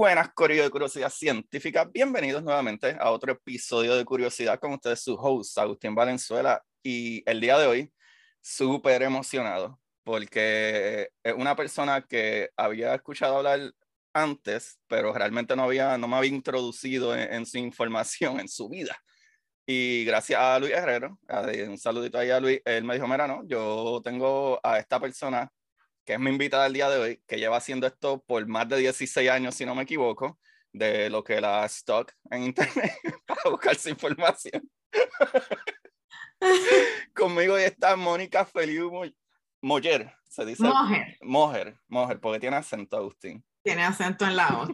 Buenas, Corillo de Curiosidad Científica. Bienvenidos nuevamente a otro episodio de Curiosidad con ustedes, su host, Agustín Valenzuela. Y el día de hoy, súper emocionado, porque es una persona que había escuchado hablar antes, pero realmente no, había, no me había introducido en, en su información, en su vida. Y gracias a Luis Herrero, un saludito ahí a Luis, él me dijo, mira, no, yo tengo a esta persona que es mi invitada el día de hoy, que lleva haciendo esto por más de 16 años, si no me equivoco, de lo que la stock en internet para buscar su información. Conmigo hoy está Mónica Feliu Mo- Moller, se dice. Mujer, Mojer, Mojer, porque tiene acento, Agustín. tiene acento en la O.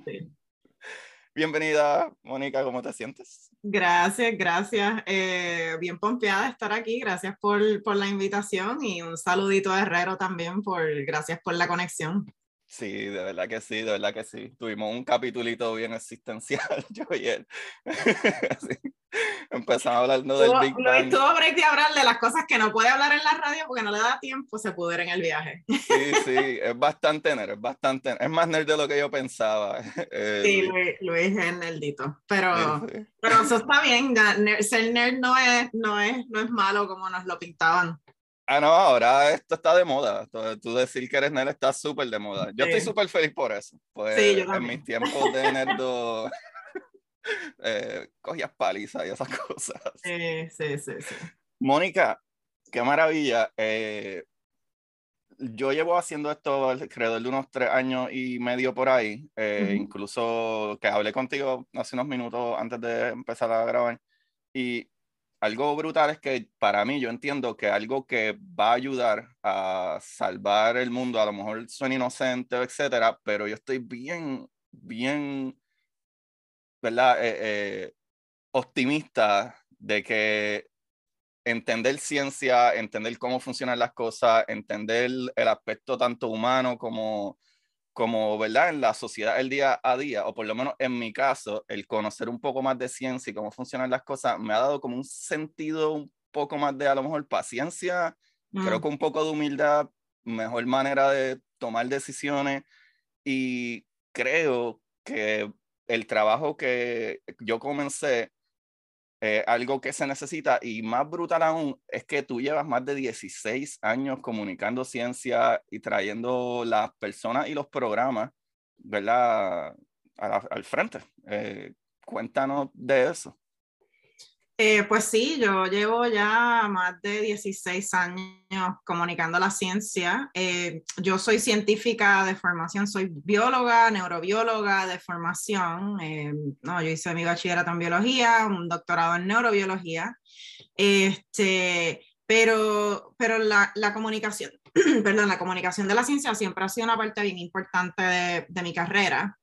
Bienvenida, Mónica, ¿cómo te sientes? Gracias, gracias. Eh, bien pompeada de estar aquí. Gracias por, por la invitación y un saludito a Herrero también por gracias por la conexión. Sí, de verdad que sí, de verdad que sí. Tuvimos un capitulito bien existencial, yo y él. Así. Empezamos hablando del Big Luis Bang. tuvo break de hablar de las cosas que no puede hablar en la radio porque no le da tiempo, se pudo ir en el viaje. Sí, sí, es bastante nerd, es bastante nerd. Es más nerd de lo que yo pensaba. eh, Sí, Luis. Luis, Luis es nerdito. Pero, Sí, sí. pero eso está bien. ser nerd no es, no, es, no es malo como nos lo pintaban. Ah, no, ahora esto está de moda. Tú, decir que eres nerd está súper de moda. Yo estoy Sí. súper feliz por eso. Pues Sí, yo en mis tiempos de nerdo eh, cogías palizas y esas cosas. Sí, sí, sí, sí. Mónica, qué maravilla. eh, yo llevo haciendo esto alrededor de unos tres años y medio por ahí. eh, Ujú. Incluso que hablé contigo hace unos minutos antes de empezar a grabar. Y algo brutal es que para mí yo entiendo que algo que va a ayudar a salvar el mundo, a lo mejor suena inocente, etcétera, pero yo estoy bien, bien, ¿verdad? Eh, eh, optimista de que entender ciencia, entender cómo funcionan las cosas, entender el aspecto tanto humano como, como, ¿verdad? En la sociedad el día a día, o por lo menos en mi caso, el conocer un poco más de ciencia y cómo funcionan las cosas, me ha dado como un sentido un poco más de a lo mejor paciencia, creo Mm. que un poco de humildad, mejor manera de tomar decisiones y creo que el trabajo que yo comencé, eh, algo que se necesita y más brutal aún es que tú llevas más de 16 años comunicando ciencia y trayendo las personas y los programas, ¿verdad? La- al frente. Eh, cuéntanos de eso. Eh, pues sí, yo llevo ya más de 16 años comunicando la ciencia. Eh, yo soy científica de formación, soy bióloga, neurobióloga de formación. Eh, no, yo hice mi bachillerato en biología, un doctorado en neurobiología. Este, pero pero la, la comunicación, perdón, la comunicación de la ciencia siempre ha sido una parte bien importante de, de mi carrera.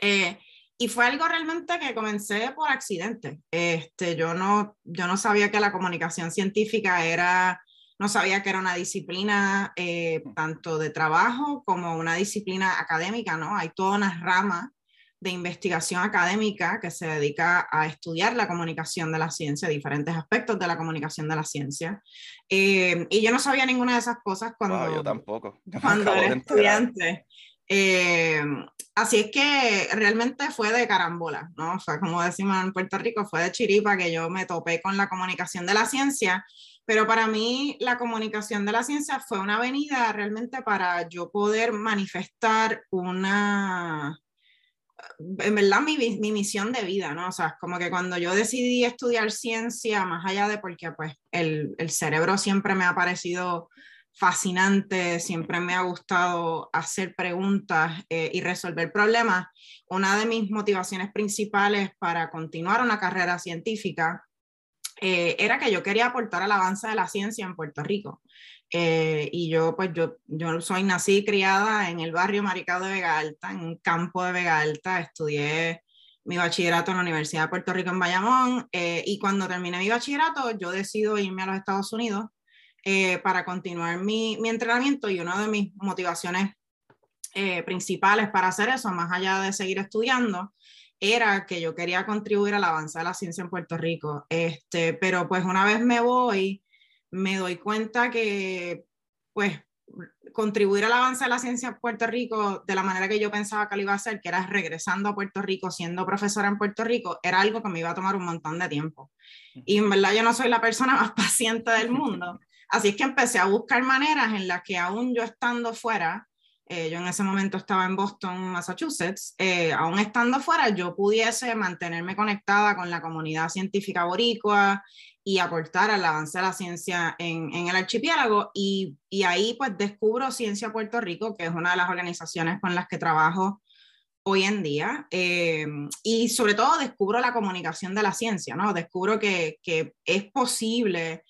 Eh, y fue algo realmente que comencé por accidente. Este, yo, no, yo no sabía que la comunicación científica era, no sabía que era una disciplina eh, tanto de trabajo como una disciplina académica, ¿no? Hay toda una rama de investigación académica que se dedica a estudiar la comunicación de la ciencia, diferentes aspectos de la comunicación de la ciencia. Eh, y yo no sabía ninguna de esas cosas cuando, Wow, yo tampoco. Yo cuando era enterar. estudiante. Eh, así es que realmente fue de carambola, ¿no? O sea, como decimos en Puerto Rico, fue de chiripa que yo me topé con la comunicación de la ciencia, pero para mí la comunicación de la ciencia fue una avenida realmente para yo poder manifestar una, en verdad, mi, mi misión de vida, ¿no? O sea, como que cuando yo decidí estudiar ciencia, más allá de porque pues el, el cerebro siempre me ha parecido fascinante, siempre me ha gustado hacer preguntas eh, y resolver problemas. Una de mis motivaciones principales para continuar una carrera científica eh, era que yo quería aportar al avance de la ciencia en Puerto Rico. Eh, y yo, pues yo, yo soy nací y criada en el barrio Maricao de Vega Alta, en un campo de Vega Alta, estudié mi bachillerato en la Universidad de Puerto Rico en Bayamón y cuando terminé mi bachillerato yo decido irme a los Estados Unidos para continuar mi, mi, entrenamiento y una de mis motivaciones principales para hacer eso, más allá de seguir estudiando, era que yo quería contribuir al avance de la ciencia en Puerto Rico. Este, pero pues una vez me voy, me doy cuenta que pues contribuir al avance de la ciencia en Puerto Rico de la manera que yo pensaba que lo iba a hacer, que era regresando a Puerto Rico, siendo profesora en Puerto Rico, era algo que me iba a tomar un montón de tiempo. Y en verdad yo no soy la persona más paciente del mundo. Así es que empecé a buscar maneras en las que aún yo estando fuera, eh, yo en ese momento estaba en Boston, Massachusetts, eh, aún estando fuera, yo pudiese mantenerme conectada con la comunidad científica boricua y aportar al avance de la ciencia en, en el archipiélago. Y, ahí pues descubro Ciencia Puerto Rico, que es una de las organizaciones con las que trabajo hoy en día. Eh, y sobre todo descubro la comunicación de la ciencia, ¿no? Descubro que es posible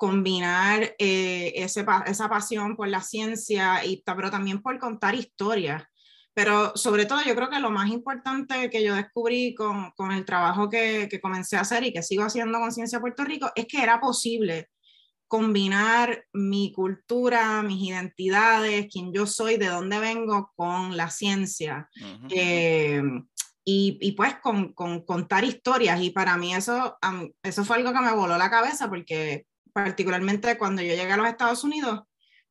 combinar eh, ese, esa pasión por la ciencia, y, pero también por contar historias. Pero sobre todo yo creo que lo más importante que yo descubrí con, con el trabajo que, que, comencé a hacer y que sigo haciendo con Ciencia Puerto Rico es que era posible combinar mi cultura, mis identidades, quién yo soy, de dónde vengo con la ciencia. Eh, y, y, pues con, con, contar historias. Y para mí eso, eso fue algo que me voló la cabeza porque particularmente cuando yo llegué a los Estados Unidos,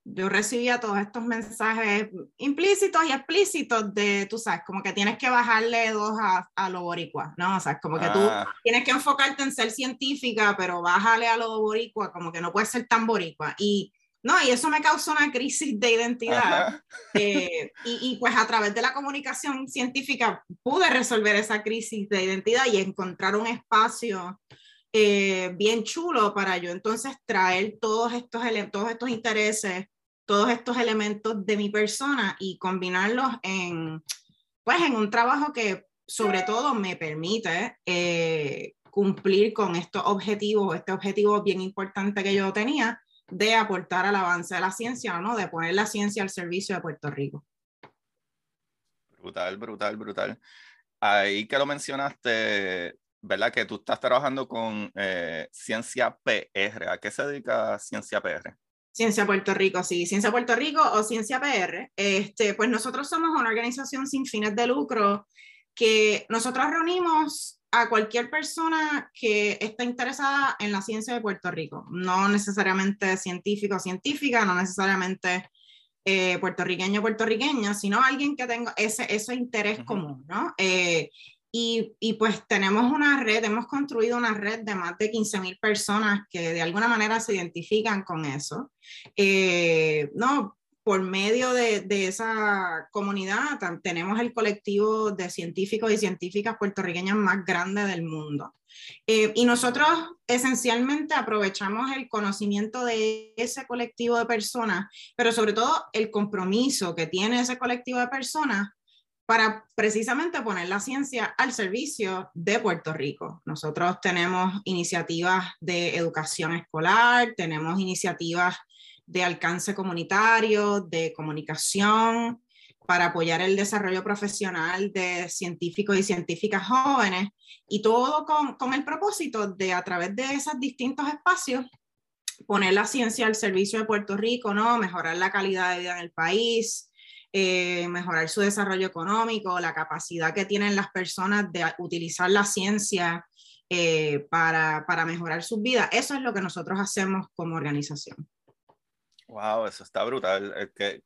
yo recibía todos estos mensajes implícitos y explícitos de, tú sabes, como que tienes que bajarle dos a, a lo boricua, ¿no? O sea, como que tú ah. tienes que enfocarte en ser científica, pero bájale a lo boricua, como que no puedes ser tan boricua. Y no, y eso me causó una crisis de identidad. Eh, y, y, pues a través de la comunicación científica pude resolver esa crisis de identidad y encontrar un espacio eh, bien chulo para yo entonces traer todos estos, todos estos intereses, todos estos elementos de mi persona y combinarlos en, pues, en un trabajo que sobre todo me permite eh, cumplir con estos objetivos, este objetivo bien importante que yo tenía de aportar al avance de la ciencia, ¿no? De poner la ciencia al servicio de Puerto Rico. Brutal, brutal, brutal. Ahí que lo mencionaste, ¿verdad? Que tú estás trabajando con eh, Ciencia PR. ¿A qué se dedica Ciencia PR? Ciencia Puerto Rico, sí, Ciencia Puerto Rico o Ciencia PR. Este, pues nosotros somos una organización sin fines de lucro que nosotros reunimos a cualquier persona que esté interesada en la ciencia de Puerto Rico, no necesariamente científico o científica, no necesariamente eh, puertorriqueño o puertorriqueña, sino alguien que tenga ese, ese interés común, ¿no? Eh, y, y, pues tenemos una red, hemos construido una red de más de 15 mil personas que de alguna manera se identifican con eso. Eh, no, por medio de, de, esa comunidad tenemos el colectivo de científicos y científicas puertorriqueñas más grande del mundo. Eh, y nosotros esencialmente aprovechamos el conocimiento de ese colectivo de personas, pero sobre todo el compromiso que tiene ese colectivo de personas para precisamente poner la ciencia al servicio de Puerto Rico. Nosotros tenemos iniciativas de educación escolar, tenemos iniciativas de alcance comunitario, de comunicación, para apoyar el desarrollo profesional de científicos y científicas jóvenes, y todo con, con el propósito de, a través de esos distintos espacios, poner la ciencia al servicio de Puerto Rico, ¿no? mejorar la calidad de vida en el país, eh, mejorar su desarrollo económico, la capacidad que tienen las personas de utilizar la ciencia eh, para, para, mejorar sus vidas. Eso es lo que nosotros hacemos como organización. Wow, eso está brutal. Es que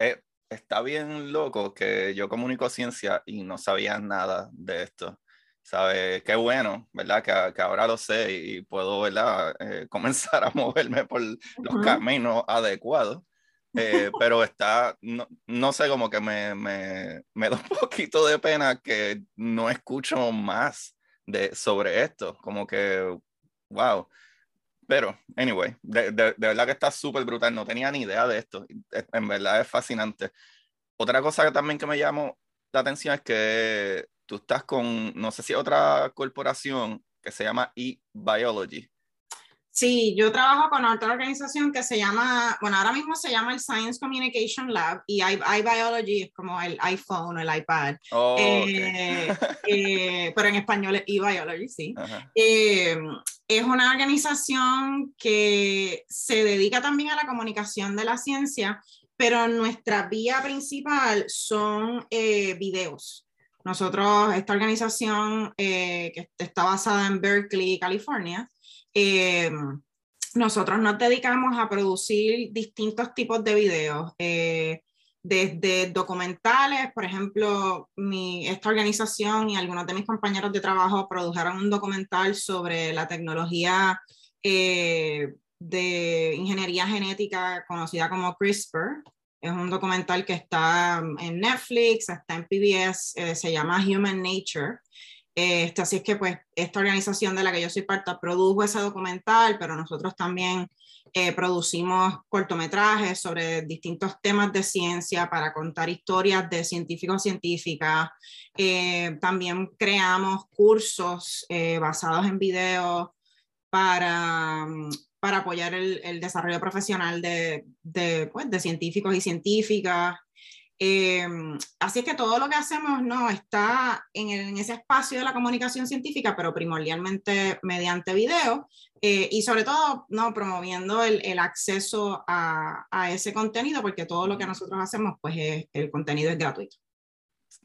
eh, está bien loco que yo comunico ciencia y no sabía nada de esto. ¿Sabe? Qué bueno, ¿verdad? Que, que, ahora lo sé y puedo, ¿verdad? comenzar a moverme por los caminos adecuados. Eh, pero está, no, no, sé, como que me, me, me, da un poquito de pena que no escucho más de, sobre esto, como que, wow, Pero, anyway, de, de, de verdad que está súper brutal. No tenía ni idea de esto. En verdad es fascinante. Otra cosa que también que me llamó la atención es que tú estás con, no sé si otra corporación que se llama eBiology. Sí, yo trabajo con otra organización que se llama, bueno, ahora mismo se llama el Science Communication Lab y iBiology es como el iPhone o el iPad. Oh, eh, eh, pero en español es eBiology, sí. Eh, es una organización que se dedica también a la comunicación de la ciencia, pero nuestra vía principal son videos. Nosotros, esta organización que está basada en Berkeley, California, eh, nosotros nos dedicamos a producir distintos tipos de videos, eh, desde documentales, por ejemplo, mi, esta organización y algunos de mis compañeros de trabajo produjeron un documental sobre la tecnología eh, de ingeniería genética conocida como CRISPR. Es un documental que está en Netflix, está en PBS, se llama Human Nature. Este, así es que pues esta organización de la que yo soy parte produjo ese documental, pero nosotros también eh, producimos cortometrajes sobre distintos temas de ciencia para contar historias de científicos científicas. Eh, también creamos cursos eh, basados en videos para, para apoyar el, el desarrollo profesional de, de, pues, de científicos y científicas. Em, así es que todo lo que hacemos no está en, en, ese espacio de la comunicación científica, pero primordialmente mediante video eh, y sobre todo no promoviendo el, el acceso a, a, ese contenido, porque todo lo que nosotros hacemos, pues el contenido es gratuito.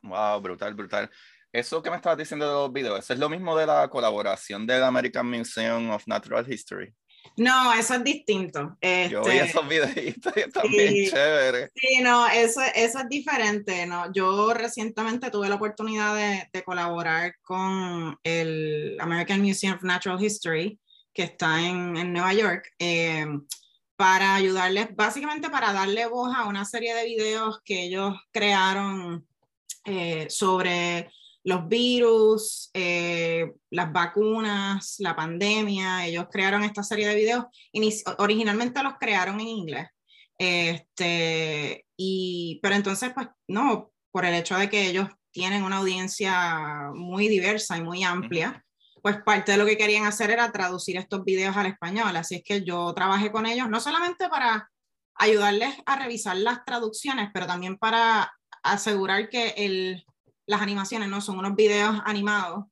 Wow, brutal, brutal. Eso que me estabas diciendo de los videos, ¿eso es lo mismo de la colaboración del American Museum of Natural History? No, eso es distinto. Yo vi este, esos videitos y también sí, chévere. Sí, no, eso, eso es diferente. ¿no? Yo recientemente tuve la oportunidad de, de, colaborar con el American Museum of Natural History, que está en, en Nueva York, eh, para ayudarles, básicamente para darle voz a una serie de videos que ellos crearon eh, sobre los virus, eh, las vacunas, la pandemia, ellos crearon esta serie de videos, originalmente los crearon en inglés, este, y, pero entonces, pues no, por el hecho de que ellos tienen una audiencia muy diversa y muy amplia, pues parte de lo que querían hacer era traducir estos videos al español, así es que yo trabajé con ellos, no solamente para ayudarles a revisar las traducciones, pero también para asegurar que el las animaciones, ¿no? Son unos videos animados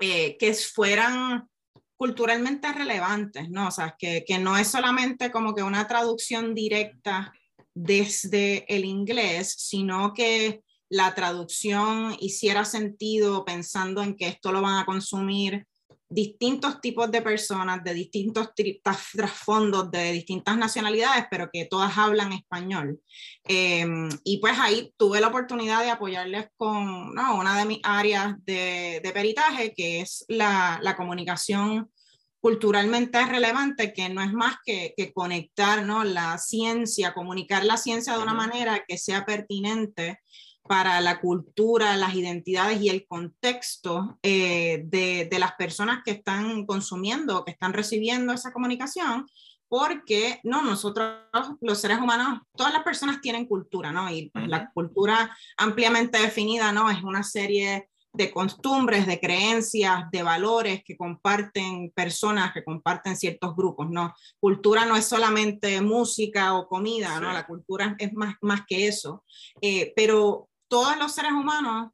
eh, que fueran culturalmente relevantes, ¿no? O sea, que, que no es solamente como que una traducción directa desde el inglés, sino que la traducción hiciera sentido pensando en que esto lo van a consumir distintos tipos de personas, de distintos trasfondos, de distintas nacionalidades, pero que todas hablan español. Em, y pues ahí tuve la oportunidad de apoyarles con ¿no? una de mis áreas de, de peritaje, que es la, la, comunicación culturalmente relevante, que no es más que, que conectar ¿no? la ciencia, comunicar la ciencia de una manera que sea pertinente para la cultura, las identidades y el contexto eh, de, de, las personas que están consumiendo, que están recibiendo esa comunicación, porque no, nosotros los seres humanos, todas las personas tienen cultura, ¿no? Y la cultura ampliamente definida, ¿no? Es una serie de costumbres, de creencias, de valores que comparten personas, que comparten ciertos grupos, ¿no? Cultura no es solamente música o comida, sí. ¿no? La cultura es más, más que eso. Eh, pero todos los seres humanos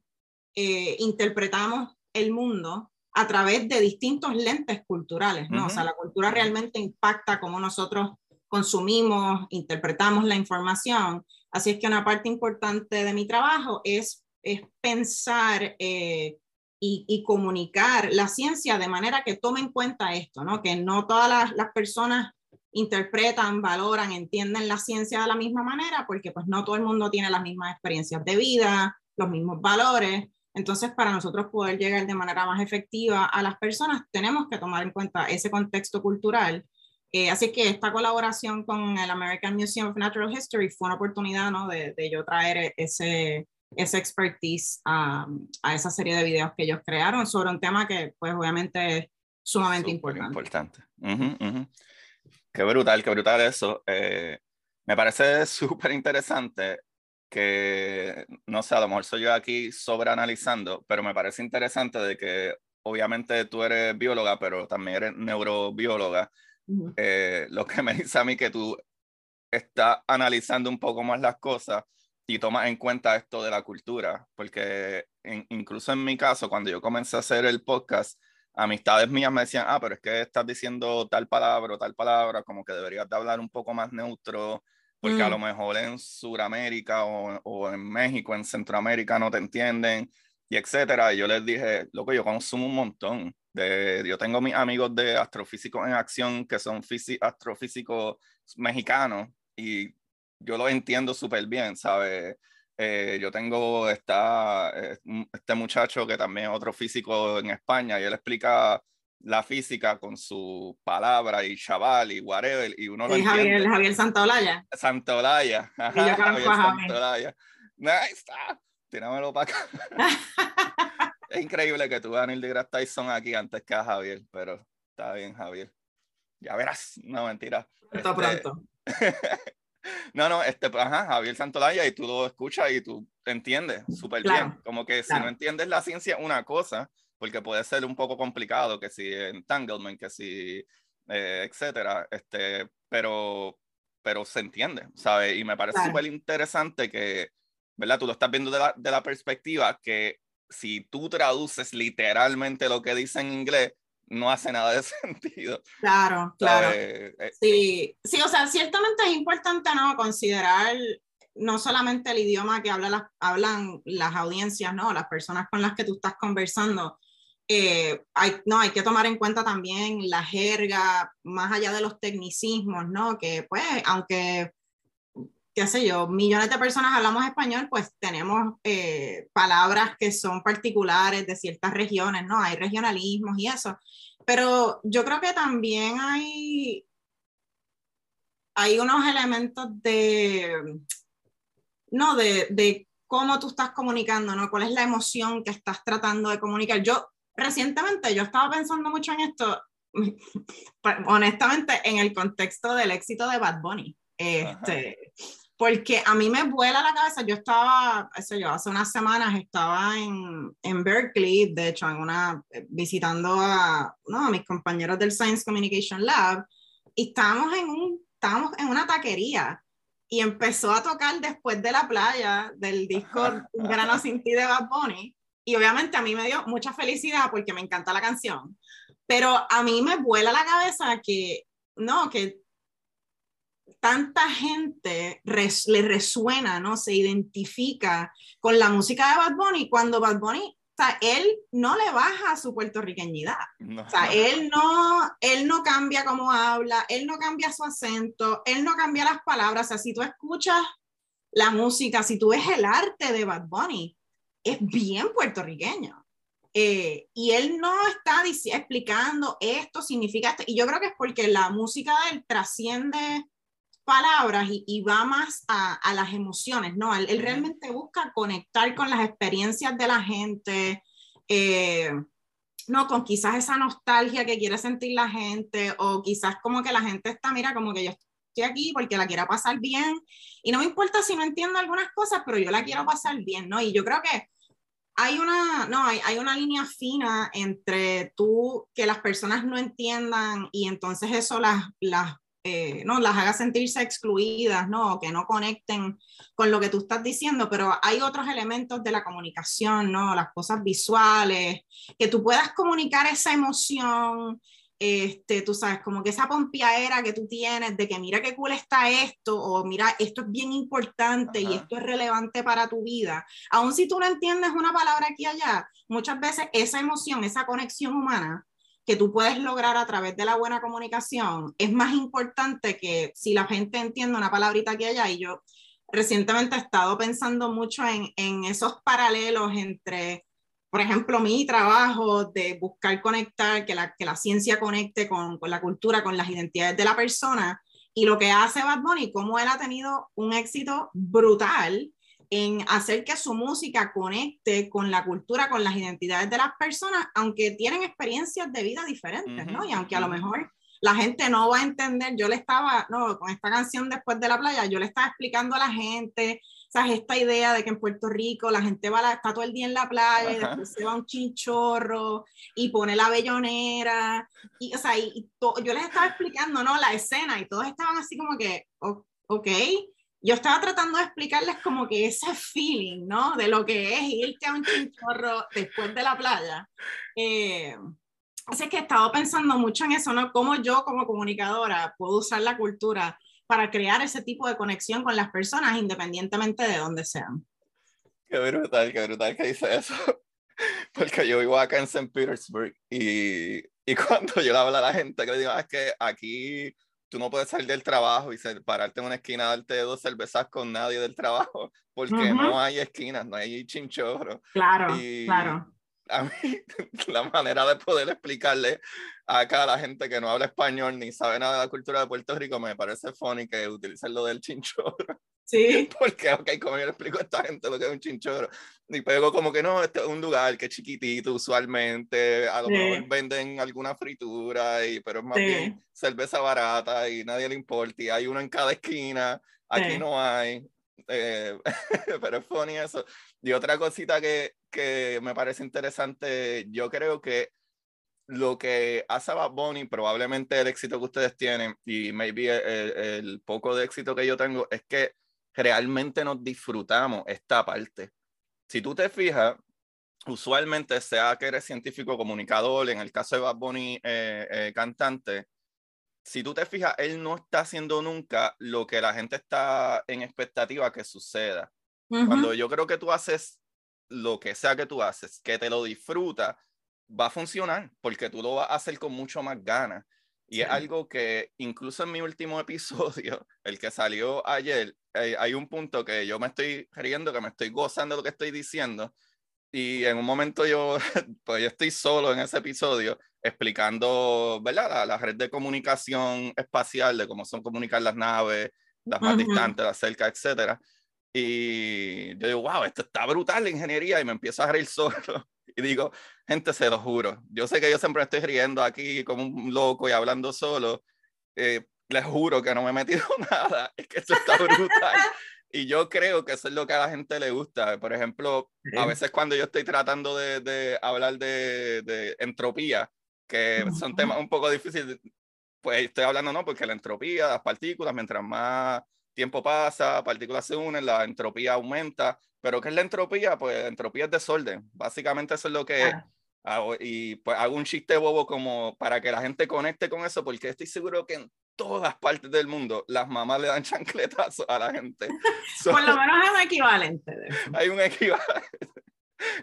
eh, interpretamos el mundo a través de distintos lentes culturales, ¿no? Uh -huh. O sea, la cultura realmente impacta cómo nosotros consumimos, interpretamos la información. Así es que una parte importante de mi trabajo es, es pensar eh, y, y, comunicar la ciencia de manera que tome en cuenta esto, ¿no? Que no todas las, las personas interpretan, valoran, entienden la ciencia de la misma manera, porque pues no todo el mundo tiene las mismas experiencias de vida, los mismos valores. Entonces, para nosotros poder llegar de manera más efectiva a las personas, tenemos que tomar en cuenta ese contexto cultural. Eh, así que esta colaboración con el American Museum of Natural History fue una oportunidad ¿no? de, de yo traer ese, ese expertise a, a, esa serie de videos que ellos crearon sobre un tema que, pues, obviamente sumamente importante. importante. Qué brutal, qué brutal eso. Eh, me parece súper interesante que, no sé, a lo mejor soy yo aquí sobreanalizando, pero me parece interesante de que obviamente tú eres bióloga, pero también eres neurobióloga. Eh, lo que me dice a mí que tú estás analizando un poco más las cosas y tomas en cuenta esto de la cultura, porque incluso en mi caso, cuando yo comencé a hacer el podcast, amistades mías me decían, ah, pero es que estás diciendo tal palabra o tal palabra, como que deberías de hablar un poco más neutro, porque a lo mm. mejor en Sudamérica o, o, en México, en Centroamérica no te entienden, y etcétera. Y yo les dije, loco, yo consumo un montón. De, yo tengo mis amigos de astrofísicos en acción que son astrofísicos mexicanos y yo lo entiendo súper bien, ¿sabes? Eh, yo tengo esta, eh, este muchacho que también es otro físico en España y él explica la física con su palabra y chaval y whatever y uno lo Javier, entiende. Javier Santolaya. Santolaya. Ajá, y yo Javier Santolaya. Ahí está. Tíramelo para acá. es increíble que tú veas a Neil deGrasse Tyson aquí antes que a Javier, pero está bien, Javier. Ya verás. No, mentira. Está este... pronto. No, no, este, ajá, Javier Santolaya y tú lo escuchas y tú entiendes súper bien. Como que si no entiendes la ciencia, una cosa, porque puede ser un poco complicado, que si entanglement, que si, eh, etcétera, este, pero, pero se entiende, ¿sabes? Y me parece súper interesante que, ¿verdad? Tú lo estás viendo de la, de la perspectiva que si tú traduces literalmente lo que dice en inglés, no hace nada de sentido. Claro, claro. Eh, sí, sí, o sea, ciertamente es importante no considerar no solamente el idioma que habla hablan las audiencias, ¿no? Las personas con las que tú estás conversando. Eh, hay, no, hay que tomar en cuenta también la jerga, más allá de los tecnicismos, ¿no? Que pues, aunque qué sé yo, millones de personas hablamos español, pues tenemos eh, palabras que son particulares de ciertas regiones, ¿no? Hay regionalismos y eso. Pero yo creo que también hay, hay unos elementos de, no, de, de cómo tú estás comunicando, ¿no? ¿Cuál es la emoción que estás tratando de comunicar? Yo, recientemente, yo estaba pensando mucho en esto, honestamente, en el contexto del éxito de Bad Bunny. Este, porque a mí me vuela la cabeza. Yo estaba, eso yo, hace unas semanas estaba en, en Berkeley, de hecho, en una, visitando a, no, a mis compañeros del Science Communication Lab, y estábamos en, un, estábamos en una taquería y empezó a tocar después de la playa del disco Un grano sin ti de Bad Bunny. Y obviamente a mí me dio mucha felicidad porque me encanta la canción. Pero a mí me vuela la cabeza que, no, que tanta gente le resuena, ¿no? Se identifica con la música de Bad Bunny cuando Bad Bunny, o sea, él no le baja su puertorriqueñidad. O sea, él no, él no cambia cómo habla, él no cambia su acento, él no cambia las palabras. O sea, si tú escuchas la música, si tú ves el arte de Bad Bunny, es bien puertorriqueño. Eh, y él no está explicando esto significa esto. Y yo creo que es porque la música de él trasciende palabras y, va más a, las emociones, ¿no? Él, realmente busca conectar con las experiencias de la gente, eh, no, con quizás esa nostalgia que quiere sentir la gente, o quizás como que la gente está, mira, como que yo estoy aquí porque la quiero pasar bien, y no me importa si no entiendo algunas cosas, pero yo la quiero pasar bien, ¿no? Y yo creo que hay una, no, hay, hay una línea fina entre tú, que las personas no entiendan y entonces eso las, las eh, no las haga sentirse excluidas, ¿no? que no conecten con lo que tú estás diciendo, pero hay otros elementos de la comunicación, ¿no? Las cosas visuales, que tú puedas comunicar esa emoción, este, tú sabes, como que esa pompiadera que tú tienes de que mira qué cool está esto, o mira, esto es bien importante y esto es relevante para tu vida. Aun si tú no entiendes una palabra aquí y allá, muchas veces esa emoción, esa conexión humana que tú puedes lograr a través de la buena comunicación es más importante que si la gente entiende una palabrita y allá. Y yo recientemente he estado pensando mucho en, en esos paralelos entre, por ejemplo, mi trabajo de buscar conectar, que la, que la ciencia conecte con, con la cultura, con las identidades de la persona, y lo que hace Bad Bunny, cómo él ha tenido un éxito brutal en hacer que su música conecte con la cultura, con las identidades de las personas, aunque tienen experiencias de vida diferentes, ¿no? Y aunque a lo mejor la gente no va a entender, yo le estaba, no, con esta canción después de la playa, yo le estaba explicando a la gente, ¿sabes? Esta idea de que en Puerto Rico la gente va a está todo el día en la playa y después se va a un chinchorro y pone la bellonera, y, o sea, y, yo les estaba explicando, ¿no? La escena y todos estaban así como que, ok, yo estaba tratando de explicarles como que ese feeling, ¿no? De lo que es irte a un chinchorro después de la playa. Eh, Así que he estado pensando mucho en eso, ¿no? Cómo yo como comunicadora puedo usar la cultura para crear ese tipo de conexión con las personas independientemente de dónde sean. Qué brutal, qué brutal que dice eso. Porque yo vivo acá en St. Petersburg y, y cuando yo le hablo a la gente que le digo, ah, es que aquí tú no puedes salir del trabajo y pararte en una esquina, darte dos cervezas con nadie del trabajo, porque no hay esquinas, no hay chinchorro. Claro, claro a mí la manera de poder explicarle acá a la gente que no habla español ni sabe nada de la cultura de Puerto Rico me parece funny que utilicen lo del chinchorro. Sí. Porque, ok, como yo le explico a esta gente lo que es un chinchorro. Y pego como que no, este es un lugar que es chiquitito usualmente, a lo mejor venden alguna fritura, y, pero es más bien cerveza barata y nadie le importa y hay uno en cada esquina, aquí no hay. Eh, pero es funny eso. Y otra cosita que, que me parece interesante, yo creo que lo que hace Bad Bunny, probablemente el éxito que ustedes tienen y maybe el, el, poco de éxito que yo tengo, es que realmente nos disfrutamos esta parte. Si tú te fijas, usualmente sea que eres científico comunicador, en el caso de Bad Bunny eh, eh, cantante, si tú te fijas, él no está haciendo nunca lo que la gente está en expectativa que suceda. Cuando yo creo que tú haces lo que sea que tú haces, que te lo disfrutas, va a funcionar porque tú lo vas a hacer con mucho más ganas. Y es algo que incluso en mi último episodio, el que salió ayer, eh, hay un punto que yo me estoy riendo, que me estoy gozando de lo que estoy diciendo. Y en un momento yo, pues yo estoy solo en ese episodio explicando, ¿verdad? La, la red de comunicación espacial, de cómo son comunicar las naves, las más distantes, las cerca, etcétera. Y yo digo, wow, esto está brutal la ingeniería y me empiezo a reír solo. Y digo, gente, se lo juro. Yo sé que yo siempre estoy riendo aquí como un loco y hablando solo. Eh, les juro que no me he metido nada. Es que esto está brutal. y yo creo que eso es lo que a la gente le gusta. Por ejemplo, a veces cuando yo estoy tratando de, de hablar de, de, entropía, que son temas un poco difíciles, pues estoy hablando, ¿no? Porque la entropía, las partículas, mientras más tiempo pasa, partículas se unen, la entropía aumenta. Pero ¿qué es la entropía? Pues la entropía es desorden. Básicamente eso es lo que hago. Y pues hago un chiste bobo como para que la gente conecte con eso, porque estoy seguro que en todas partes del mundo las mamás le dan chancletazos a la gente. Por lo menos hay un equivalente. Hay un equivalente.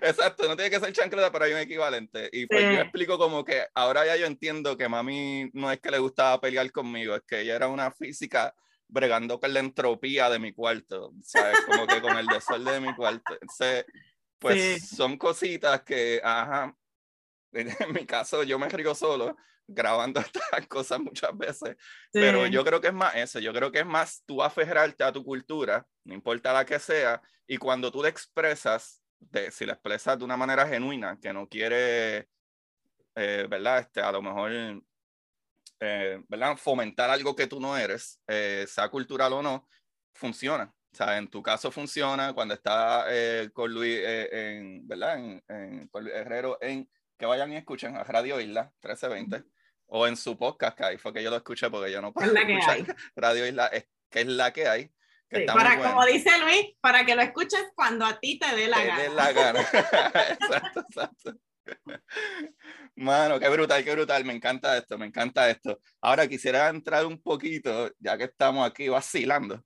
Exacto, no tiene que ser chancleta, pero hay un equivalente. Y pues yo explico como que ahora ya yo entiendo que mami no es que le gustaba pelear conmigo, es que ella era una física bregando con la entropía de mi cuarto, ¿sabes? Como que con el desorden de mi cuarto. Entonces, pues son cositas que, ajá, en mi caso yo me río solo grabando estas cosas muchas veces, pero yo creo que es más eso, yo creo que es más tú aferrarte a tu cultura, no importa la que sea, y cuando tú la expresas, de, si la expresas de una manera genuina, que no quiere, eh, ¿verdad? Este, a lo mejor eh, ¿verdad? Fomentar algo que tú no eres, eh, sea cultural o no, funciona. O sea, en tu caso funciona cuando está eh, con Luis, en, ¿verdad? En, en con Luis Herrero, en que vayan y escuchen a Radio Isla 1320 o en su podcast, que ahí fue que yo lo escuché porque yo no puedo escuchar Radio Isla, es, que es la que hay. para, como dice Luis, para que lo escuches cuando a ti te dé la gana. Dé la gana. exacto, exacto. Mano, qué brutal, qué brutal. Me encanta esto, me encanta esto. Ahora quisiera entrar un poquito, ya que estamos aquí vacilando,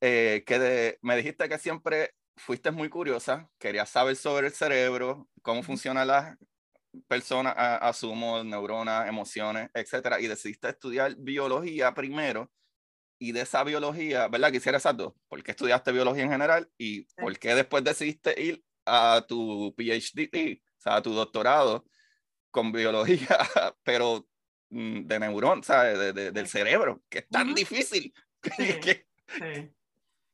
eh, que me dijiste que siempre fuiste muy curiosa, querías saber sobre el cerebro, cómo funcionan las personas, asumo, neuronas, emociones, etcétera, y decidiste estudiar biología primero. Y de esa biología, ¿verdad? Quisiera saber dos. ¿Por qué estudiaste biología en general? ¿Y por qué después decidiste ir a tu PhD sea, tu doctorado con biología, pero mm, de neurón, ¿sabes? De, de, del cerebro, que es tan difícil. Sí, sí.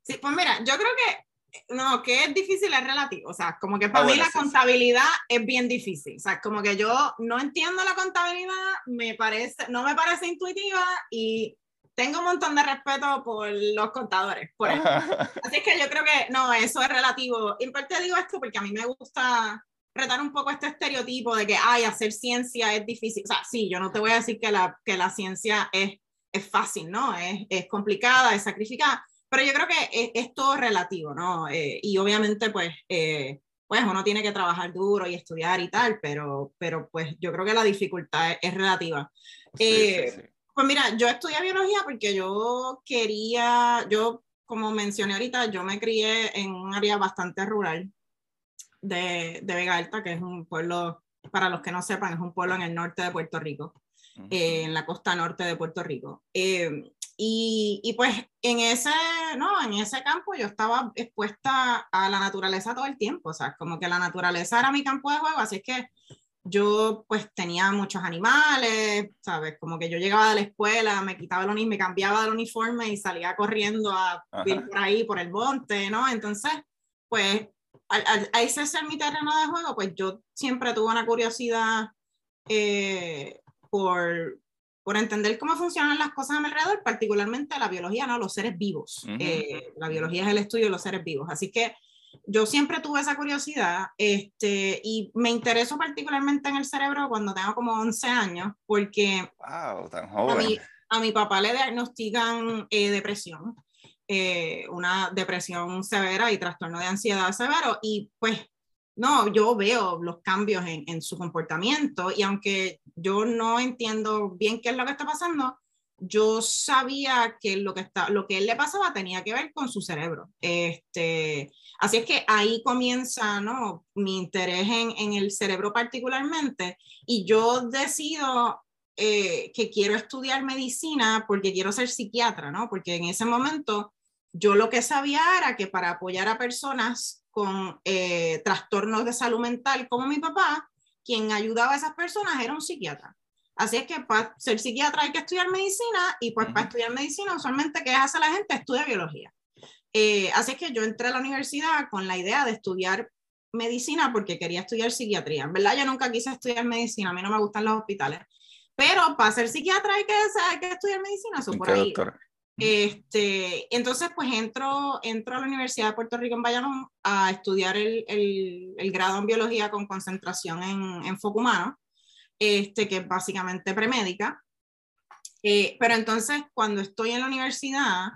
sí, pues mira, yo creo que no, que es difícil es relativo. O sea, como que para ah, mí la contabilidad es bien difícil. O sea, como que yo no entiendo la contabilidad, me parece, no me parece intuitiva y tengo un montón de respeto por los contadores. Por Así que yo creo que no, eso es relativo. En parte digo esto porque a mí me gusta retar un poco este estereotipo de que, ay, hacer ciencia es difícil. O sea, sí, yo no te voy a decir que la, que la ciencia es, es fácil, ¿no? Es, es complicada, es sacrificada pero yo creo que es, todo relativo, ¿no? Eh, y obviamente, pues, eh, pues uno tiene que trabajar duro y estudiar y tal, pero, pero pues yo creo que la dificultad es, relativa. Eh, pues mira, yo estudié biología porque yo quería, yo como mencioné ahorita, yo me crié en un área bastante rural de, de Vega Alta, que es un pueblo, para los que no sepan, es un pueblo en el norte de Puerto Rico, en la costa norte de Puerto Rico. Y, y, pues en ese, no, en ese campo yo estaba expuesta a la naturaleza todo el tiempo, o sea, como que la naturaleza era mi campo de juego, así es que yo pues tenía muchos animales, ¿sabes? Como que yo llegaba de la escuela, me quitaba el uniforme, me cambiaba del uniforme y salía corriendo a ir por ahí, por el monte, ¿no? Entonces, pues, a ese ser mi terreno de juego, pues yo siempre tuve una curiosidad eh, por, por entender cómo funcionan las cosas a mi alrededor, particularmente la biología, ¿no? Los seres vivos. Eh, la biología es el estudio de los seres vivos. Así que yo siempre tuve esa curiosidad este, y me intereso particularmente en el cerebro cuando tengo como 11 años, porque wow, tan joven. A, mi, a, mi, papá le diagnostican eh, depresión, eh, una depresión severa y trastorno de ansiedad severo, y pues no, yo veo los cambios en, en, su comportamiento y aunque yo no entiendo bien qué es lo que está pasando, yo sabía que lo que, está, lo que él le pasaba tenía que ver con su cerebro. Este, así es que ahí comienza ¿no? mi interés en, en el cerebro particularmente y yo decido eh, que quiero estudiar medicina porque quiero ser psiquiatra, ¿no? porque en ese momento yo lo que sabía era que para apoyar a personas con eh, trastornos de salud mental como mi papá, quien ayudaba a esas personas era un psiquiatra. Así es que para ser psiquiatra hay que estudiar medicina y pues para estudiar medicina usualmente ¿qué hace la gente? Estudia biología. Eh, así es que yo entré a la universidad con la idea de estudiar medicina porque quería estudiar psiquiatría. En verdad yo nunca quise estudiar medicina, a mí no me gustan los hospitales. Pero para ser psiquiatra hay que, hay que estudiar medicina, eso por ahí. Este, entonces, pues entro, entro a la Universidad de Puerto Rico en Bayamón a estudiar el, grado en biología con concentración en enfoque humano, este, que es básicamente premédica. Eh, pero entonces, cuando estoy en la universidad,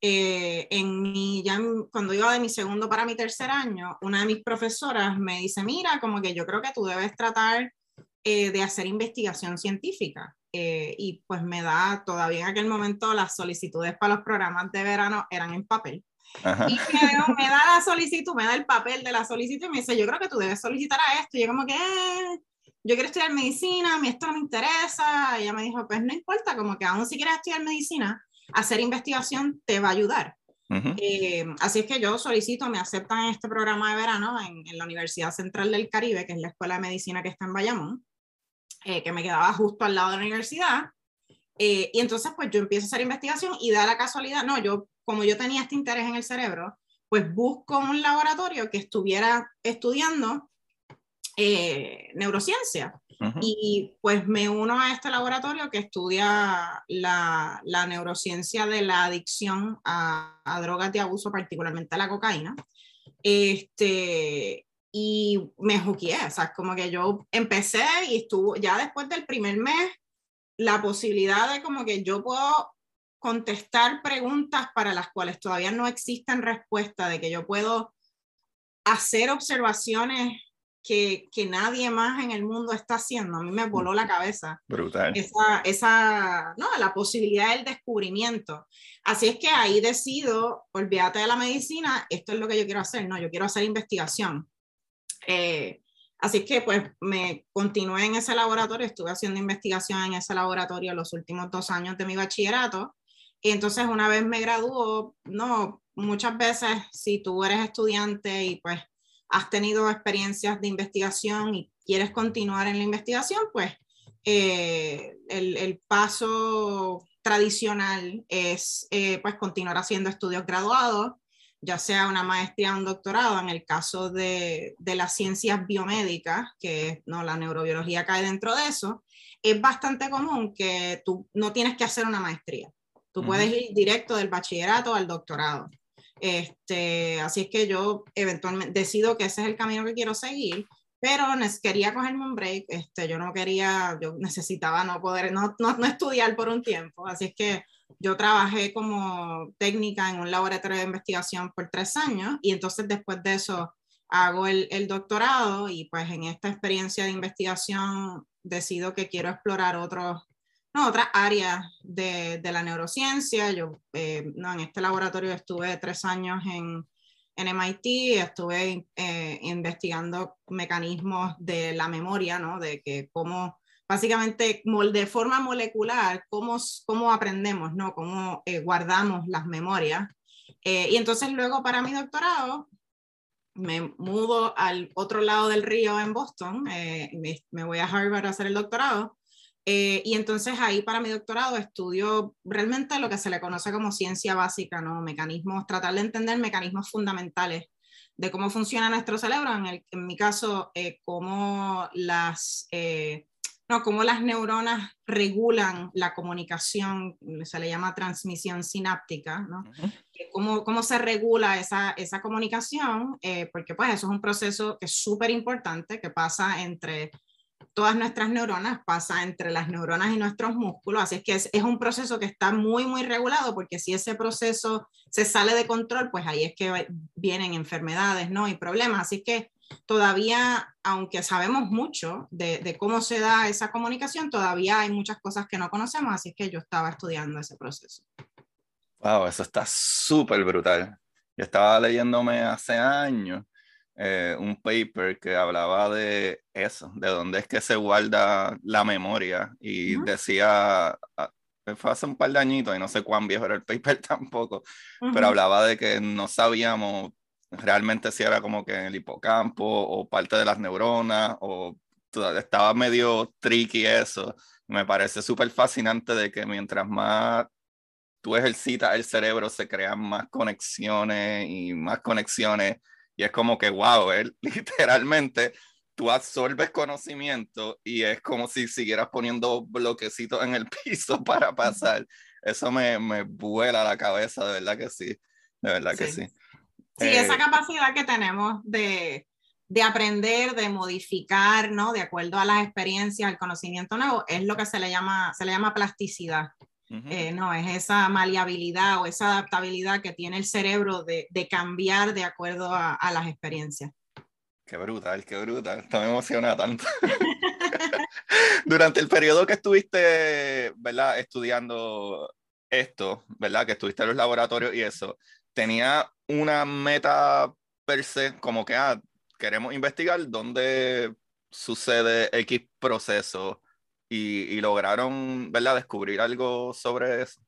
eh, en mi, ya cuando iba de mi segundo para mi tercer año, una de mis profesoras me dice, mira, como que yo creo que tú debes tratar eh, de hacer investigación científica. Eh, y pues me da, todavía en aquel momento las solicitudes para los programas de verano eran en papel. Y me, da la solicitud, me da el papel de la solicitud y me dice, yo creo que tú debes solicitar a esto. Y yo como que, eh, yo quiero estudiar medicina, a mí esto no me interesa. Y ella me dijo, pues no importa, como que aún si quieres estudiar medicina, hacer investigación te va a ayudar. Eh, así es que yo solicito, me aceptan en este programa de verano en, en, la Universidad Central del Caribe, que es la escuela de medicina que está en Bayamón. Eh, que me quedaba justo al lado de la universidad. Eh, y entonces, pues yo empiezo a hacer investigación y da la casualidad, no, yo, como yo tenía este interés en el cerebro, pues busco un laboratorio que estuviera estudiando eh, neurociencia. Y pues me uno a este laboratorio que estudia la, la neurociencia de la adicción a, a, drogas de abuso, particularmente a la cocaína. Este, y me juqueé, o sea, como que yo empecé y estuvo, ya después del primer mes, la posibilidad de como que yo puedo contestar preguntas para las cuales todavía no existen respuestas, de que yo puedo hacer observaciones que, que, nadie más en el mundo está haciendo. A mí me voló la cabeza. Brutal. Esa, esa, no, la posibilidad del descubrimiento. Así es que ahí decido, olvídate de la medicina, esto es lo que yo quiero hacer, no, yo quiero hacer investigación. Eh, así que pues me continué en ese laboratorio, estuve haciendo investigación en ese laboratorio los últimos dos años de mi bachillerato. Y entonces una vez me graduó, no, muchas veces si tú eres estudiante y pues has tenido experiencias de investigación y quieres continuar en la investigación, pues eh, el, paso tradicional es eh, pues continuar haciendo estudios graduados ya sea una maestría o un doctorado, en el caso de, de las ciencias biomédicas, que no, la neurobiología cae dentro de eso, es bastante común que tú no tienes que hacer una maestría. Tú puedes ir directo del bachillerato al doctorado. Este, así es que yo eventualmente decido que ese es el camino que quiero seguir, pero quería cogerme un break. Este, yo no quería, yo necesitaba no poder, no, no, no estudiar por un tiempo. Así es que yo trabajé como técnica en un laboratorio de investigación por tres años y entonces después de eso hago el, doctorado y pues en esta experiencia de investigación decido que quiero explorar otros, no, otras áreas de, de, la neurociencia. Yo eh, no, en este laboratorio estuve tres años en, en MIT, estuve eh, investigando mecanismos de la memoria, ¿no? de que cómo básicamente de forma molecular cómo, cómo aprendemos, ¿no? cómo eh, guardamos las memorias. Eh, y entonces luego para mi doctorado me mudo al otro lado del río en Boston, eh, me, voy a Harvard a hacer el doctorado. y entonces ahí para mi doctorado estudio realmente lo que se le conoce como ciencia básica, ¿no? Mecanismos, tratar de entender mecanismos fundamentales de cómo funciona nuestro cerebro, en, el, en mi caso, cómo las, no, cómo las neuronas regulan la comunicación, se le llama transmisión sináptica, ¿no? cómo, cómo, se regula esa, esa comunicación, eh, porque pues eso es un proceso que es súper importante, que pasa entre todas nuestras neuronas, pasa entre las neuronas y nuestros músculos, así es que es, es, un proceso que está muy, muy regulado, porque si ese proceso se sale de control, pues ahí es que vienen enfermedades, ¿no? Y problemas, así que todavía, aunque sabemos mucho de, cómo se da esa comunicación, todavía hay muchas cosas que no conocemos, así que yo estaba estudiando ese proceso. Wow, eso está súper brutal. Yo estaba leyéndome hace años eh, un paper que hablaba de eso, de dónde es que se guarda la memoria y decía, ah, fue hace un par de añitos y no sé cuán viejo era el paper tampoco, pero hablaba de que no sabíamos realmente si era como que en el hipocampo o parte de las neuronas o estaba medio tricky eso. Me parece súper fascinante de que mientras más tú ejercitas el cerebro se crean más conexiones y más conexiones y es como que wow, literalmente tú absorbes conocimiento y es como si siguieras poniendo bloquecitos en el piso para pasar. Eso me, me vuela la cabeza, de verdad que sí, de verdad que sí. Sí, esa eh, capacidad que tenemos de, de, aprender, de modificar, ¿no? De acuerdo a las experiencias, al conocimiento nuevo, es lo que se le llama, se le llama plasticidad. Eh, no, es esa maleabilidad o esa adaptabilidad que tiene el cerebro de, de cambiar de acuerdo a, a, las experiencias. Qué brutal, qué brutal. Esto me emociona tanto. Durante el periodo que estuviste, ¿verdad? Estudiando esto, ¿verdad? Que estuviste en los laboratorios y eso, tenía una meta per se, como que ah, queremos investigar dónde sucede X proceso y, y lograron, ¿verdad?, descubrir algo sobre eso.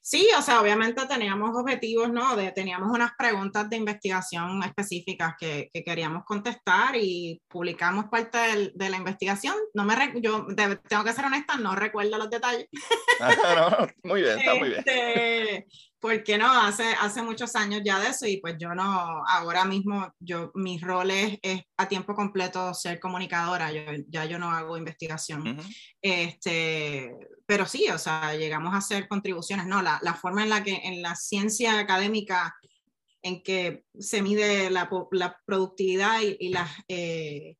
Sí, o sea, obviamente teníamos objetivos, ¿no? De, teníamos unas preguntas de investigación específicas que, que queríamos contestar y publicamos parte de, de la investigación. No me, yo tengo que ser honesta, no recuerdo los detalles. Ah, no, muy bien, está muy bien. Este, porque no, hace, hace muchos años ya de eso y pues yo no, ahora mismo yo, mi rol es, a tiempo completo ser comunicadora, yo, ya yo no hago investigación. este, pero sí, o sea, llegamos a hacer contribuciones, ¿no? La, la, forma en la que en la ciencia académica en que se mide la, la productividad y, y las... Eh,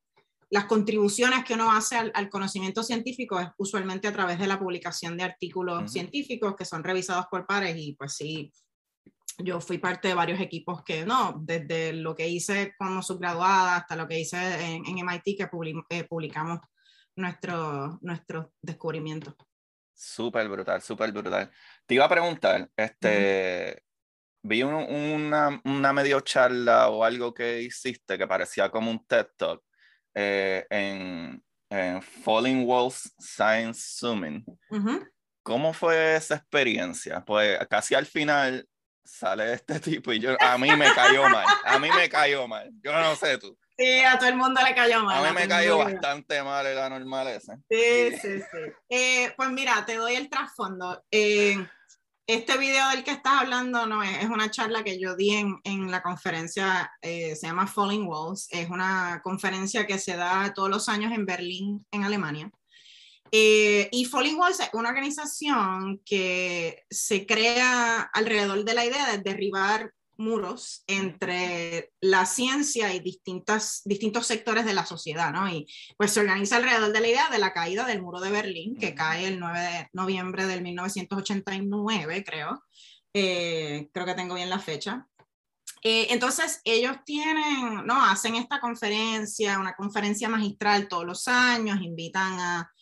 las contribuciones que uno hace al, conocimiento científico es usualmente a través de la publicación de artículos científicos que son revisados por pares y pues sí, yo fui parte de varios equipos que no, desde lo que hice como subgraduada hasta lo que hice en, MIT que eh, publicamos nuestro, nuestro descubrimiento. Súper brutal, súper brutal. Te iba a preguntar, este, vi una, una medio charla o algo que hiciste que parecía como un TED Talk eh, en, Falling Walls Science Zooming. ¿Cómo fue esa experiencia? Pues casi al final sale este tipo y yo, a mí me cayó mal, a mí me cayó mal, yo no sé tú. Sí, a todo el mundo le cayó mal. A mí me cayó bastante mal el anormal ese. Sí, sí, sí. Eh, pues mira, te doy el trasfondo. Eh, este video del que estás hablando no es, es una charla que yo di en, en la conferencia, eh, se llama Falling Walls, es una conferencia que se da todos los años en Berlín, en Alemania. Eh, y Falling Walls es una organización que se crea alrededor de la idea de derribar muros entre la ciencia y distintas, distintos sectores de la sociedad, ¿no? Y pues se organiza alrededor de la idea de la caída del muro de Berlín, que cae el 9 de noviembre del 1989, creo. Eh, creo que tengo bien la fecha. Eh, entonces, ellos tienen, ¿no? Hacen esta conferencia, una conferencia magistral todos los años, invitan a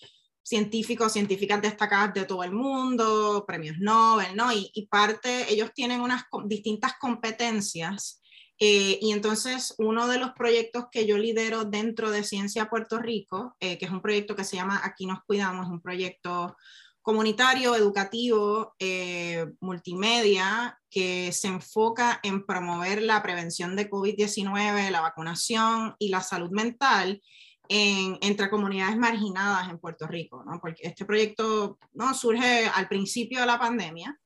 científicos, científicas destacadas de todo el mundo, premios Nobel, ¿no? Y, parte, ellos tienen unas distintas competencias. Eh, y entonces uno de los proyectos que yo lidero dentro de Ciencia Puerto Rico, eh, que es un proyecto que se llama Aquí nos cuidamos, un proyecto comunitario, educativo, eh, multimedia, que se enfoca en promover la prevención de COVID-19, la vacunación y la salud mental entre comunidades marginadas en Puerto Rico, porque este proyecto ¿no? surge al principio de la pandemia,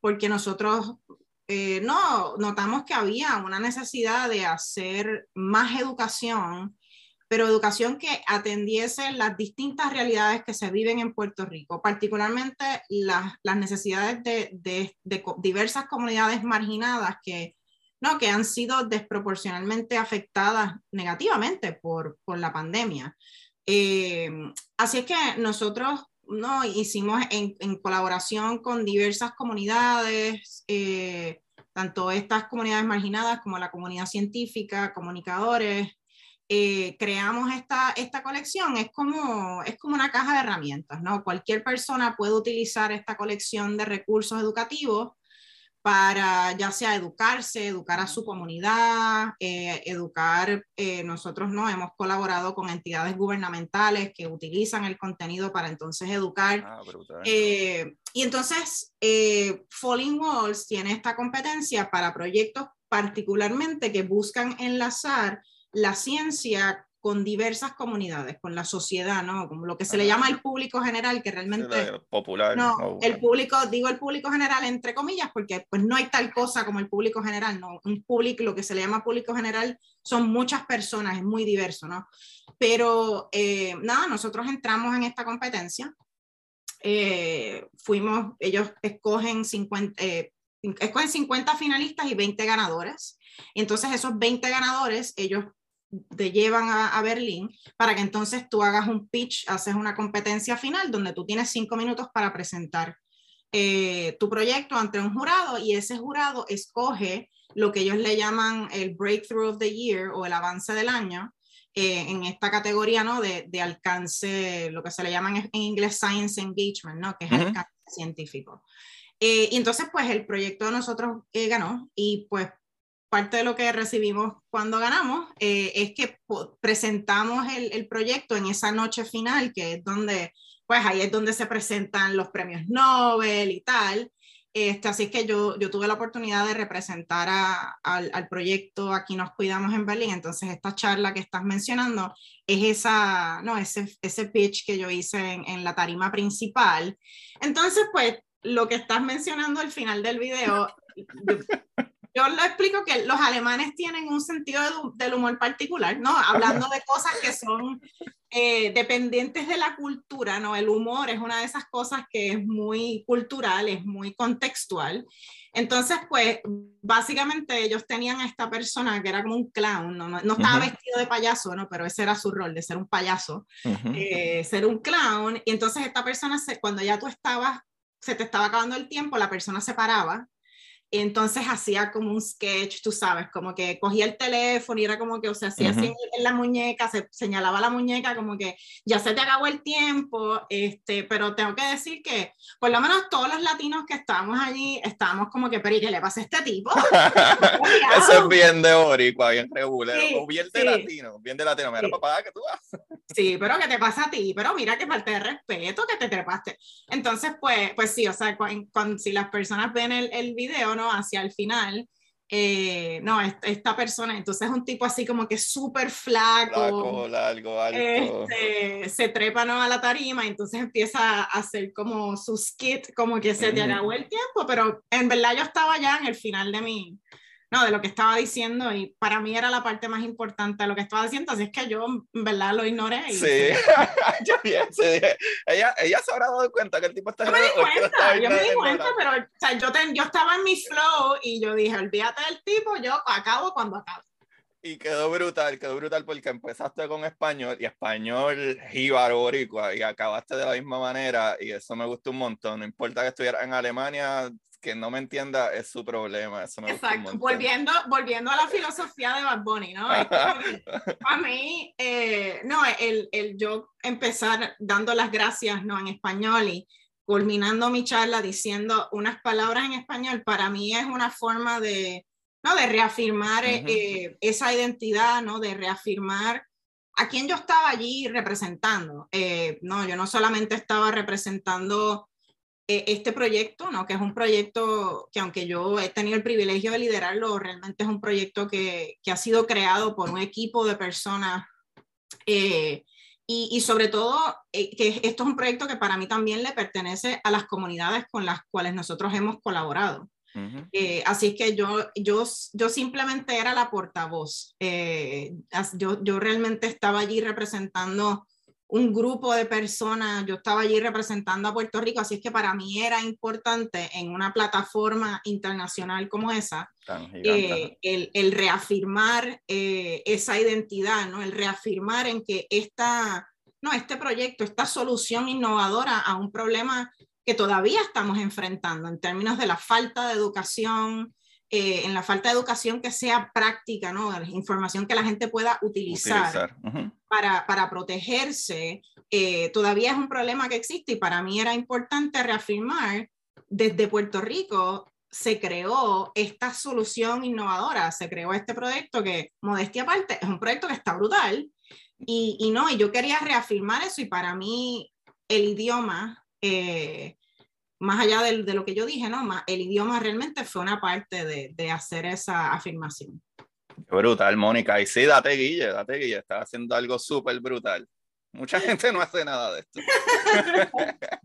porque nosotros eh, no, notamos que había una necesidad de hacer más educación, pero educación que atendiese las distintas realidades que se viven en Puerto Rico, particularmente las, necesidades de, de, de diversas comunidades marginadas que ¿no? que han sido desproporcionalmente afectadas negativamente por, por la pandemia. Eh, así es que nosotros ¿no? hicimos en, en colaboración con diversas comunidades, eh, tanto estas comunidades marginadas como la comunidad científica, comunicadores, eh, creamos esta, esta colección, es como, es como una caja de herramientas, ¿no? Cualquier persona puede utilizar esta colección de recursos educativos para ya sea educarse, educar a su comunidad, eh, educar, eh, nosotros no hemos colaborado con entidades gubernamentales que utilizan el contenido para entonces educar. Ah, eh, y entonces, Falling Walls tiene esta competencia para proyectos particularmente que buscan enlazar la ciencia con diversas comunidades, con la sociedad, ¿no? Como lo que se le llama el público general, que realmente... Popular. No, el público, digo el público general entre comillas, porque pues no hay tal cosa como el público general, ¿no? Un público, lo que se le llama público general son muchas personas, es muy diverso, ¿no? Pero eh, nada, nosotros entramos en esta competencia, eh, fuimos, ellos escogen 50, eh, escogen 50 finalistas y 20 ganadores. Entonces esos 20 ganadores, ellos te llevan a, Berlín para que entonces tú hagas un pitch, haces una competencia final donde tú tienes cinco minutos para presentar eh, tu proyecto ante un jurado y ese jurado escoge lo que ellos le llaman el Breakthrough of the Year o el avance del año eh, en esta categoría ¿no? de, de, alcance, lo que se le llama en, inglés Science Engagement, ¿no? que es el alcance científico. Eh, y entonces, pues el proyecto de nosotros ganó y pues parte de lo que recibimos cuando ganamos eh, es que presentamos el, el, proyecto en esa noche final, que es donde, pues ahí es donde se presentan los premios Nobel y tal. Este, así que yo, yo tuve la oportunidad de representar a, al, al, proyecto Aquí nos cuidamos en Berlín. Entonces, esta charla que estás mencionando es esa, no, ese, ese pitch que yo hice en, en la tarima principal. Entonces, pues, lo que estás mencionando al final del video, yo le explico que los alemanes tienen un sentido del humor particular, ¿no? Hablando de cosas que son eh, dependientes de la cultura, ¿no? El humor es una de esas cosas que es muy cultural, es muy contextual. Entonces, pues, básicamente ellos tenían a esta persona que era como un clown, no, no, estaba vestido de payaso, ¿no? Pero ese era su rol, de ser un payaso, eh, ser un clown. Y entonces esta persona, se, cuando ya tú estabas, se te estaba acabando el tiempo, la persona se paraba entonces hacía como un sketch, tú sabes, como que cogía el teléfono y era como que, o sea, hacía así en la muñeca, se señalaba la muñeca como que ya se te acabó el tiempo, este, pero tengo que decir que por lo menos todos los latinos que estábamos allí estábamos como que, pero ¿y qué le pasa a este tipo? Eso es bien de boricua, bien regular, o bien de latino, bien de latino, mira papá, que tú vas. Sí, pero ¿qué te pasa a ti? Pero mira que falta de respeto, que te trepaste. Entonces, pues, pues sí, o sea, cuando, si las personas ven el, el video, Hacia el final, eh, no, esta persona, entonces es un tipo así como que súper flaco, largo, alto. Este, se trepa ¿no? a la tarima, entonces empieza a hacer como su skit, como que se te acabó el tiempo, pero en verdad yo estaba ya en el final de mi, no, de lo que estaba diciendo y para mí era la parte más importante de lo que estaba diciendo, así es que yo en verdad lo ignoré. sí, yo bien, ella, ella se habrá dado cuenta que el tipo está... Yo me di cuenta, yo me di cuenta, pero o sea, yo, yo estaba en mi flow y yo dije, olvídate del tipo, yo acabo cuando acabo. Y quedó brutal, quedó brutal porque empezaste con español y español jíbaro boricua y acabaste de la misma manera y eso me gustó un montón. No importa que estuvieras en Alemania, que no me entienda es su problema. Exacto, volviendo, volviendo a la filosofía de Bad Bunny, ¿no? a mí, eh, no, el, el, yo empezar dando las gracias, ¿no? En español y culminando mi charla diciendo unas palabras en español, para mí es una forma de, ¿no? De reafirmar eh, esa identidad, ¿no? De reafirmar a quién yo estaba allí representando. Eh, no, yo no solamente estaba representando este proyecto, ¿no? que es un proyecto que aunque yo he tenido el privilegio de liderarlo, realmente es un proyecto que, que ha sido creado por un equipo de personas eh, y, y, sobre todo eh, que esto es un proyecto que para mí también le pertenece a las comunidades con las cuales nosotros hemos colaborado. Eh, así que yo, yo, yo simplemente era la portavoz. yo, yo realmente estaba allí representando un grupo de personas, yo estaba allí representando a Puerto Rico, así es que para mí era importante en una plataforma internacional como esa, eh, el, el, reafirmar eh, esa identidad, ¿no? el reafirmar en que esta, no, este proyecto, esta solución innovadora a un problema que todavía estamos enfrentando en términos de la falta de educación, eh, en la falta de educación que sea práctica, ¿no? información que la gente pueda utilizar, para, para, protegerse, eh, todavía es un problema que existe y para mí era importante reafirmar, desde Puerto Rico se creó esta solución innovadora, se creó este proyecto que, modestia aparte, es un proyecto que está brutal y, y no, y yo quería reafirmar eso y para mí el idioma... Eh, más allá de, de, lo que yo dije, ¿no? el idioma realmente fue una parte de, de hacer esa afirmación. Brutal, Mónica. Y sí, date guille, date guille. Estás haciendo algo súper brutal. Mucha gente no hace nada de esto.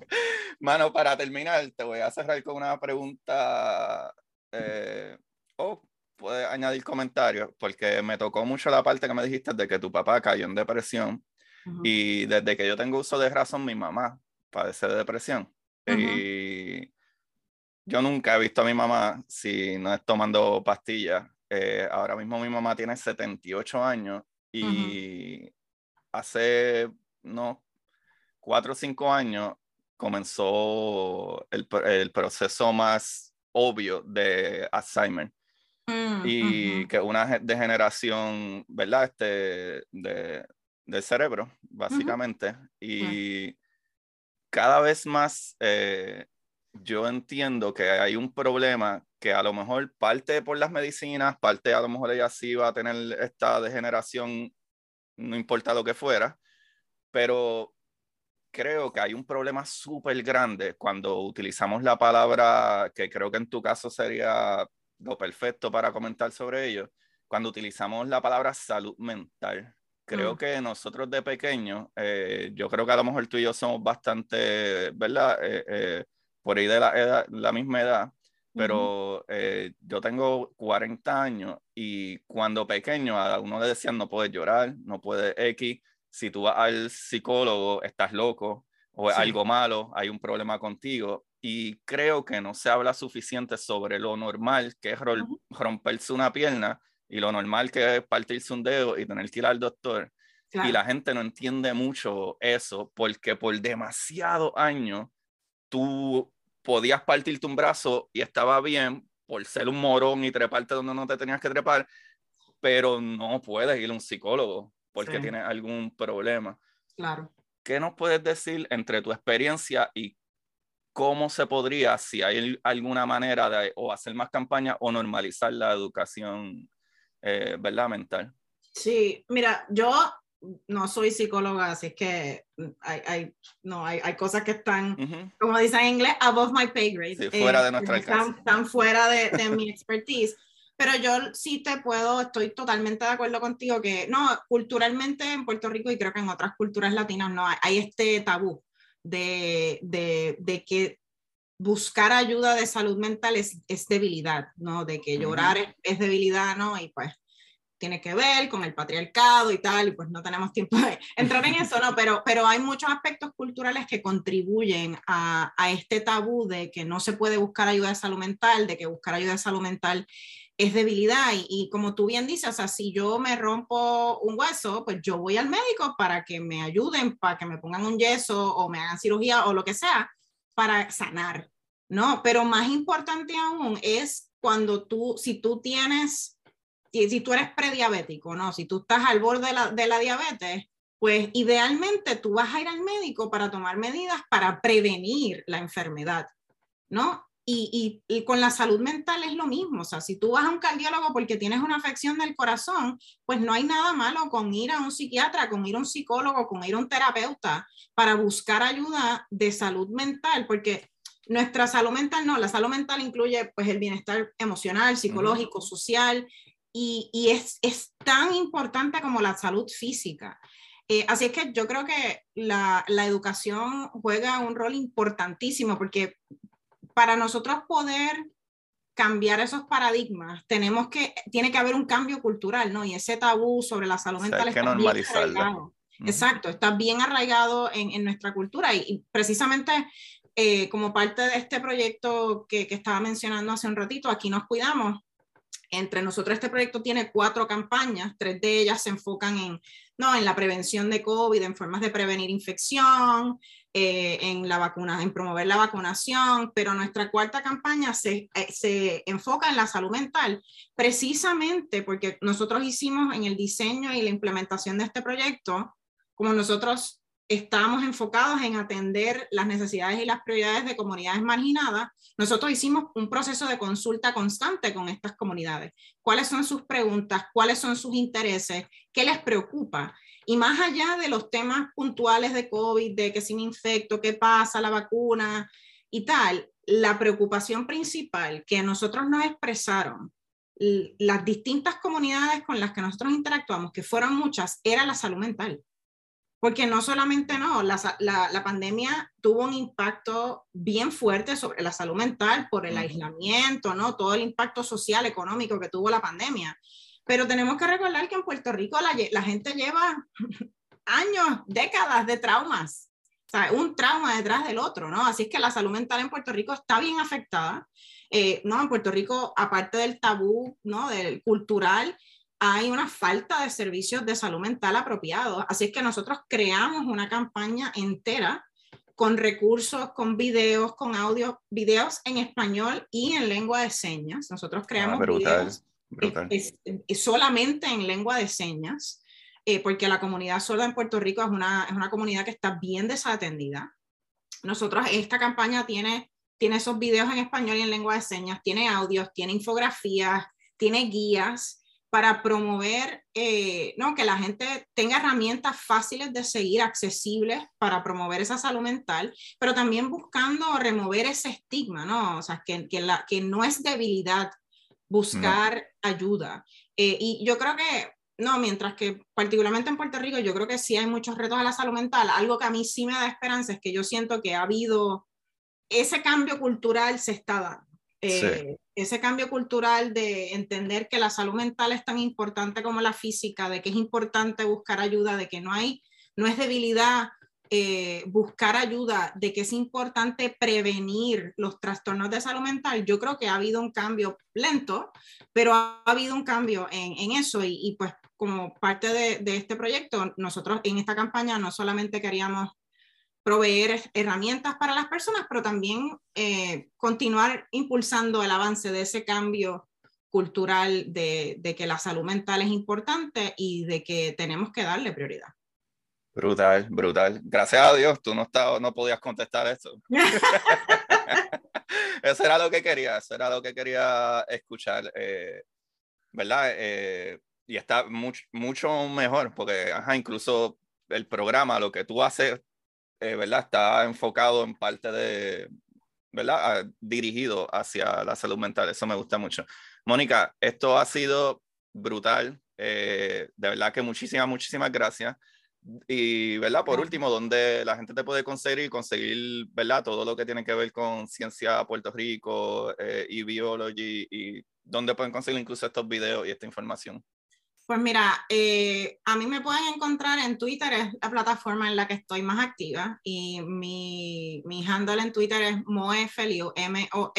Mano, para terminar, te voy a cerrar con una pregunta. Eh, o puedes añadir comentarios, porque me tocó mucho la parte que me dijiste de que tu papá cayó en depresión. Y desde que yo tengo uso de razón, mi mamá padece de depresión. Y yo nunca he visto a mi mamá si no es tomando pastillas. Eh, ahora mismo mi mamá tiene 78 años y hace no, 4 o 5 años comenzó el, el, proceso más obvio de Alzheimer. Mm, y que una degeneración, ¿verdad? Este, de, del cerebro, básicamente. Y cada vez más eh, yo entiendo que hay un problema que a lo mejor parte por las medicinas, parte a lo mejor ella sí va a tener esta degeneración, no importa lo que fuera, pero creo que hay un problema súper grande cuando utilizamos la palabra, que creo que en tu caso sería lo perfecto para comentar sobre ello, cuando utilizamos la palabra salud mental. Creo mm. que nosotros de pequeños, eh, yo creo que a lo mejor tú y yo somos bastante, ¿verdad? Eh, eh, por ahí de la, la misma edad, pero yo tengo 40 años y cuando pequeño a uno le decían no puedes llorar, no puedes X, si tú vas al psicólogo estás loco o algo malo, hay un problema contigo. Y creo que no se habla suficiente sobre lo normal que es romperse una pierna y lo normal que es partirse un dedo y tener que ir al doctor. Y la gente no entiende mucho eso porque por demasiados años tú podías partirte un brazo y estaba bien por ser un morón y treparte donde no te tenías que trepar, pero no puedes ir a un psicólogo porque tienes algún problema. Claro. ¿Qué nos puedes decir entre tu experiencia y cómo se podría, si hay alguna manera de o hacer más campaña o normalizar la educación eh, ¿verdad? Mental. Sí, mira, yo no soy psicóloga, así que hay, hay no, hay, hay, cosas que están, como dicen en inglés, above my pay grade. fuera de eh, nuestra están, están, fuera de, de mi expertise. pero yo sí te puedo, estoy totalmente de acuerdo contigo que, no, culturalmente en Puerto Rico y creo que en otras culturas latinas no hay, hay este tabú de, de, de, que buscar ayuda de salud mental es, es debilidad, ¿no? De que llorar es, es, debilidad, ¿no? Y pues tiene que ver con el patriarcado y tal, y pues no tenemos tiempo de entrar en eso, ¿no? Pero, pero hay muchos aspectos culturales que contribuyen a, a este tabú de que no se puede buscar ayuda de salud mental, de que buscar ayuda de salud mental es debilidad. Y, y, como tú bien dices, o sea, si yo me rompo un hueso, pues yo voy al médico para que me ayuden, para que me pongan un yeso o me hagan cirugía o lo que sea, para sanar, ¿no? Pero más importante aún es cuando tú, si tú tienes si, tú eres prediabético, ¿no? Si tú estás al borde de la, de la diabetes, pues idealmente tú vas a ir al médico para tomar medidas para prevenir la enfermedad, ¿no? Y, y, y, con la salud mental es lo mismo, o sea, si tú vas a un cardiólogo porque tienes una afección del corazón, pues no hay nada malo con ir a un psiquiatra, con ir a un psicólogo, con ir a un terapeuta para buscar ayuda de salud mental, porque nuestra salud mental no, la salud mental incluye pues el bienestar emocional, psicológico, social, y, y es, es, tan importante como la salud física. Eh, así es que yo creo que la, la, educación juega un rol importantísimo porque para nosotros poder cambiar esos paradigmas, tenemos que, tiene que haber un cambio cultural, ¿no? Y ese tabú sobre la salud mental es que normalizarlo. Exacto, está bien arraigado en, en nuestra cultura y, y precisamente eh, como parte de este proyecto que, que, estaba mencionando hace un ratito, aquí nos cuidamos, entre nosotros este proyecto tiene cuatro campañas, tres de ellas se enfocan en, no, en la prevención de COVID, en formas de prevenir infección, eh, en la vacuna, en promover la vacunación, pero nuestra cuarta campaña se, eh, se enfoca en la salud mental, precisamente porque nosotros hicimos en el diseño y la implementación de este proyecto, como nosotros estamos enfocados en atender las necesidades y las prioridades de comunidades marginadas, nosotros hicimos un proceso de consulta constante con estas comunidades. ¿Cuáles son sus preguntas? ¿Cuáles son sus intereses? ¿Qué les preocupa? Y más allá de los temas puntuales de COVID, de que si me infecto, qué pasa, la vacuna y tal, la preocupación principal que nosotros nos expresaron las distintas comunidades con las que nosotros interactuamos, que fueron muchas, era la salud mental porque no solamente no, la, la, la, pandemia tuvo un impacto bien fuerte sobre la salud mental por el aislamiento, ¿no? Todo el impacto social, económico que tuvo la pandemia. Pero tenemos que recordar que en Puerto Rico la, la gente lleva años, décadas de traumas, o sea, un trauma detrás del otro, ¿no? Así es que la salud mental en Puerto Rico está bien afectada. Eh, ¿no? En Puerto Rico, aparte del tabú, ¿no? Del cultural, hay una falta de servicios de salud mental apropiados. Así es que nosotros creamos una campaña entera con recursos, con videos, con audio, videos en español y en lengua de señas. Nosotros creamos ah, videos. Es, es, solamente en lengua de señas, eh, porque la comunidad sorda en Puerto Rico es una, es una comunidad que está bien desatendida. Nosotros, esta campaña tiene, tiene esos videos en español y en lengua de señas, tiene audios, tiene infografías, tiene guías para promover, eh, ¿no? que la gente tenga herramientas fáciles de seguir, accesibles para promover esa salud mental, pero también buscando remover ese estigma, ¿no? O sea, que, que, la, que no es debilidad buscar ayuda. Eh, y yo creo que, no, mientras que particularmente en Puerto Rico, yo creo que sí hay muchos retos a la salud mental, algo que a mí sí me da esperanza es que yo siento que ha habido, ese cambio cultural se está dando. Eh. Ese cambio cultural de entender que la salud mental es tan importante como la física, de que es importante buscar ayuda, de que no hay, no es debilidad eh, buscar ayuda, de que es importante prevenir los trastornos de salud mental, yo creo que ha habido un cambio lento, pero ha habido un cambio en, eso y, pues como parte de, este proyecto, nosotros en esta campaña no solamente queríamos proveer herramientas para las personas, pero también eh, continuar impulsando el avance de ese cambio cultural de, que la salud mental es importante y de que tenemos que darle prioridad. Brutal, brutal. Gracias a Dios, tú no, estaba, no podías contestar eso. eso era lo que quería, eso era lo que quería escuchar, eh, ¿verdad? Eh, y está mucho, mucho mejor, porque ajá, incluso el programa, lo que tú haces eh, ¿verdad? Está enfocado en parte de, ¿verdad? dirigido hacia la salud mental. Eso me gusta mucho. Mónica, esto ha sido brutal. Eh, de verdad que muchísimas, muchísimas gracias. Y, ¿verdad? Por último, donde la gente te puede conseguir, conseguir, ¿verdad? Todo lo que tiene que ver con ciencia Puerto Rico eh, y biology y dónde pueden conseguir incluso estos videos y esta información. Pues mira, eh, a mí me pueden encontrar en Twitter, es la plataforma en la que estoy más activa y mi, mi handle en Twitter es moefeliu, M-O-E-F-E-L-I-U.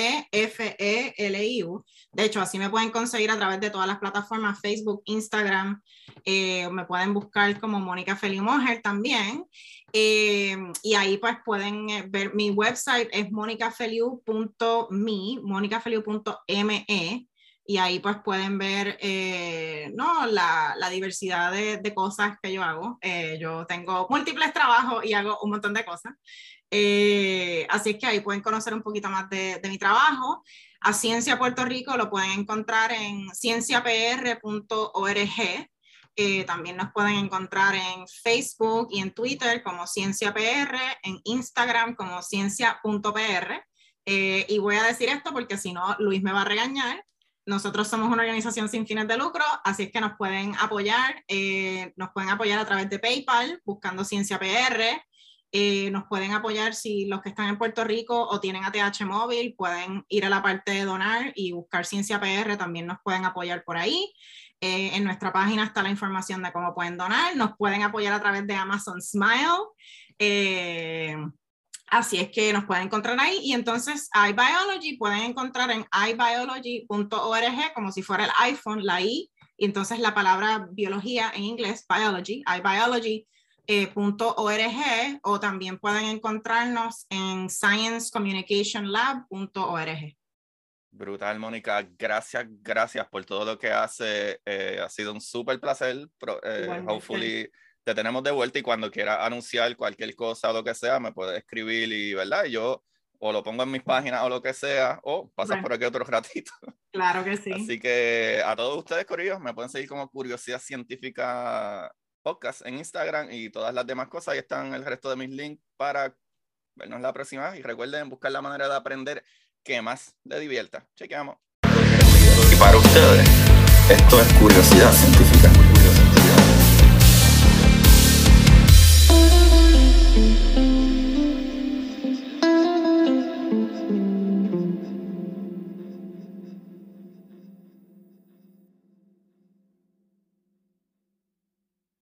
De hecho, así me pueden conseguir a través de todas las plataformas, Facebook, Instagram, eh, me pueden buscar como Mónica Feliu Mojer también. Eh, y ahí pues pueden ver mi website es monicafeliu.me, monicafeliu.me y ahí pues pueden ver eh, ¿no? la, la diversidad de, de, cosas que yo hago. Eh, yo tengo múltiples trabajos y hago un montón de cosas. Eh, así es que ahí pueden conocer un poquito más de, de, mi trabajo. A Ciencia Puerto Rico lo pueden encontrar en cienciapr.org. también nos pueden encontrar en Facebook y en Twitter como Ciencia PR, en Instagram como ciencia.pr. y voy a decir esto porque si no, Luis me va a regañar. Nosotros somos una organización sin fines de lucro, así es que nos pueden apoyar, eh, nos pueden apoyar a través de PayPal, buscando Ciencia PR, eh, nos pueden apoyar si los que están en Puerto Rico o tienen ATH móvil, pueden ir a la parte de donar y buscar Ciencia PR, también nos pueden apoyar por ahí. Eh, en nuestra página está la información de cómo pueden donar, nos pueden apoyar a través de Amazon Smile. Así es que nos pueden encontrar ahí y entonces iBiology pueden encontrar en iBiology.org como si fuera el iPhone, la I, y entonces la palabra biología en inglés, biology, iBiology.org o también pueden encontrarnos en sciencecommunicationlab.org. Brutal, Mónica. Gracias, gracias por todo lo que hace. Eh, ha sido un súper placer. Eh, hopefully te tenemos de vuelta y cuando quieras anunciar cualquier cosa o lo que sea, me puedes escribir y, ¿verdad? yo o lo pongo en mis páginas o lo que sea, o pasas por aquí otro ratito. Claro que sí. Así que a todos ustedes, Corillos, me pueden seguir como Curiosidad Científica Podcast en Instagram y todas las demás cosas. Ahí están el resto de mis links para vernos la próxima. Y recuerden buscar la manera de aprender que más les divierta. Chequeamos. Y para ustedes, esto es Curiosidad Científica.